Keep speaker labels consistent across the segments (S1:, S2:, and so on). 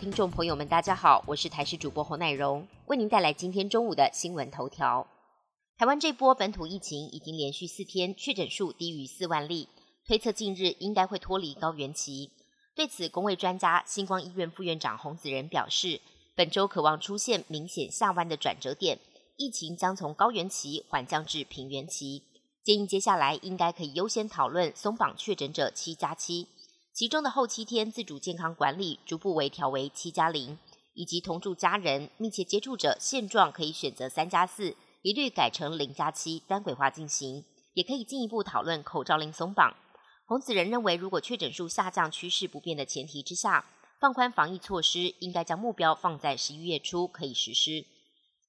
S1: 听众朋友们，大家好，我是台视主播侯乃荣，为您带来今天中午的新闻头条。台湾这波本土疫情已经连续四天确诊数低于四万例，推测近日应该会脱离高原期。对此，公卫专家、星光医院副院长洪子仁表示，本周渴望出现明显下弯的转折点，疫情将从高原期缓降至平原期。建议接下来应该可以优先讨论松绑确诊者七加七。其中的后七天自主健康管理逐步微调为七加零，以及同住家人、密切接触者现状可以选择三加四，一律改成零加七单轨化进行，也可以进一步讨论口罩令松绑。洪子仁认为，如果确诊数下降趋势不变的前提之下，放宽防疫措施，应该将目标放在十一月初可以实施。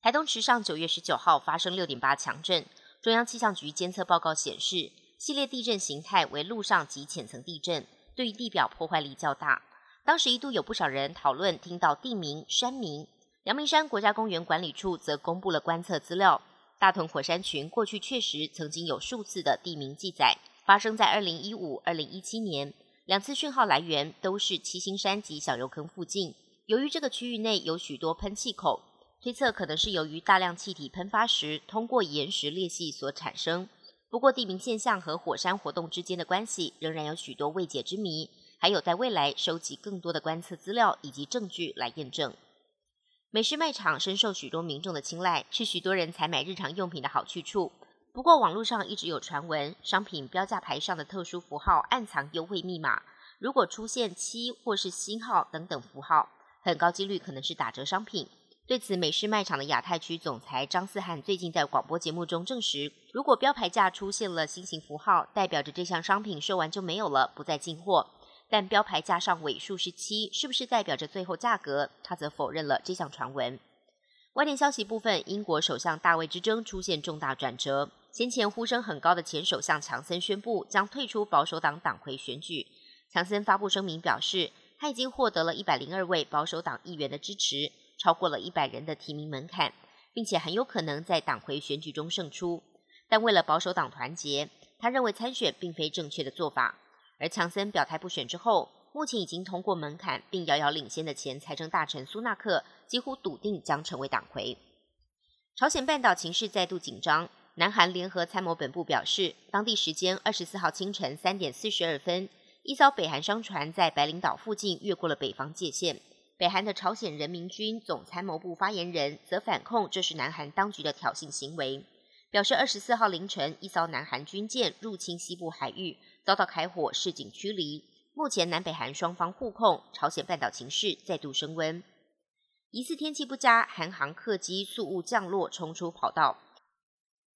S1: 台东池上九月十九号发生六点八强震，中央气象局监测报告显示，系列地震形态为陆上及浅层地震。对于地表破坏力较大，当时一度有不少人讨论听到地名、山名。阳明山国家公园管理处则公布了观测资料，大屯火山群过去确实曾经有数次的地名记载，发生在二零一五、二零一七年，两次讯号来源都是七星山及小油坑附近。由于这个区域内有许多喷气口，推测可能是由于大量气体喷发时通过岩石裂隙所产生。不过，地名现象和火山活动之间的关系仍然有许多未解之谜，还有在未来收集更多的观测资料以及证据来验证。美式卖场深受许多民众的青睐，是许多人采买日常用品的好去处。不过，网络上一直有传闻，商品标价牌上的特殊符号暗藏优惠密码，如果出现七或是星号等等符号，很高几率可能是打折商品。对此，美式卖场的亚太区总裁张思翰最近在广播节目中证实，如果标牌价出现了新型符号，代表着这项商品售完就没有了，不再进货。但标牌价上尾数是七，是不是代表着最后价格？他则否认了这项传闻。外电消息部分，英国首相大卫之争出现重大转折，先前呼声很高的前首相强森宣布将退出保守党党魁选举。强森发布声明表示，他已经获得了一百零二位保守党议员的支持。超过了一百人的提名门槛，并且很有可能在党魁选举中胜出。但为了保守党团结，他认为参选并非正确的做法。而强森表态不选之后，目前已经通过门槛并遥遥领先的前财政大臣苏纳克，几乎笃定将成为党魁。朝鲜半岛情势再度紧张，南韩联合参谋本部表示，当地时间二十四号清晨三点四十二分，一艘北韩商船在白领岛附近越过了北方界限。北韩的朝鲜人民军总参谋部发言人则反控这是南韩当局的挑衅行为，表示二十四号凌晨一艘南韩军舰入侵西部海域，遭到开火示警驱离。目前南北韩双方互控，朝鲜半岛情势再度升温。疑似天气不佳，韩航客机速误降落，冲出跑道。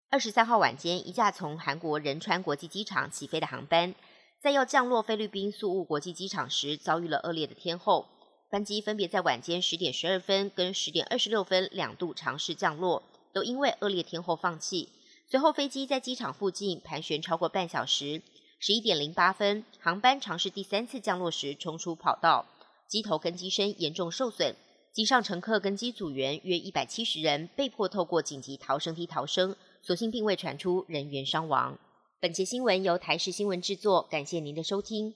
S1: 二十三号晚间，一架从韩国仁川国际机场起飞的航班，在要降落菲律宾宿务国际机场时，遭遇了恶劣的天候。班机分别在晚间十点十二分跟十点二十六分两度尝试降落，都因为恶劣天候放弃。随后飞机在机场附近盘旋超过半小时。十一点零八分，航班尝试第三次降落时冲出跑道，机头跟机身严重受损。机上乘客跟机组员约一百七十人被迫透过紧急逃生梯逃生，所幸并未传出人员伤亡。本节新闻由台视新闻制作，感谢您的收听。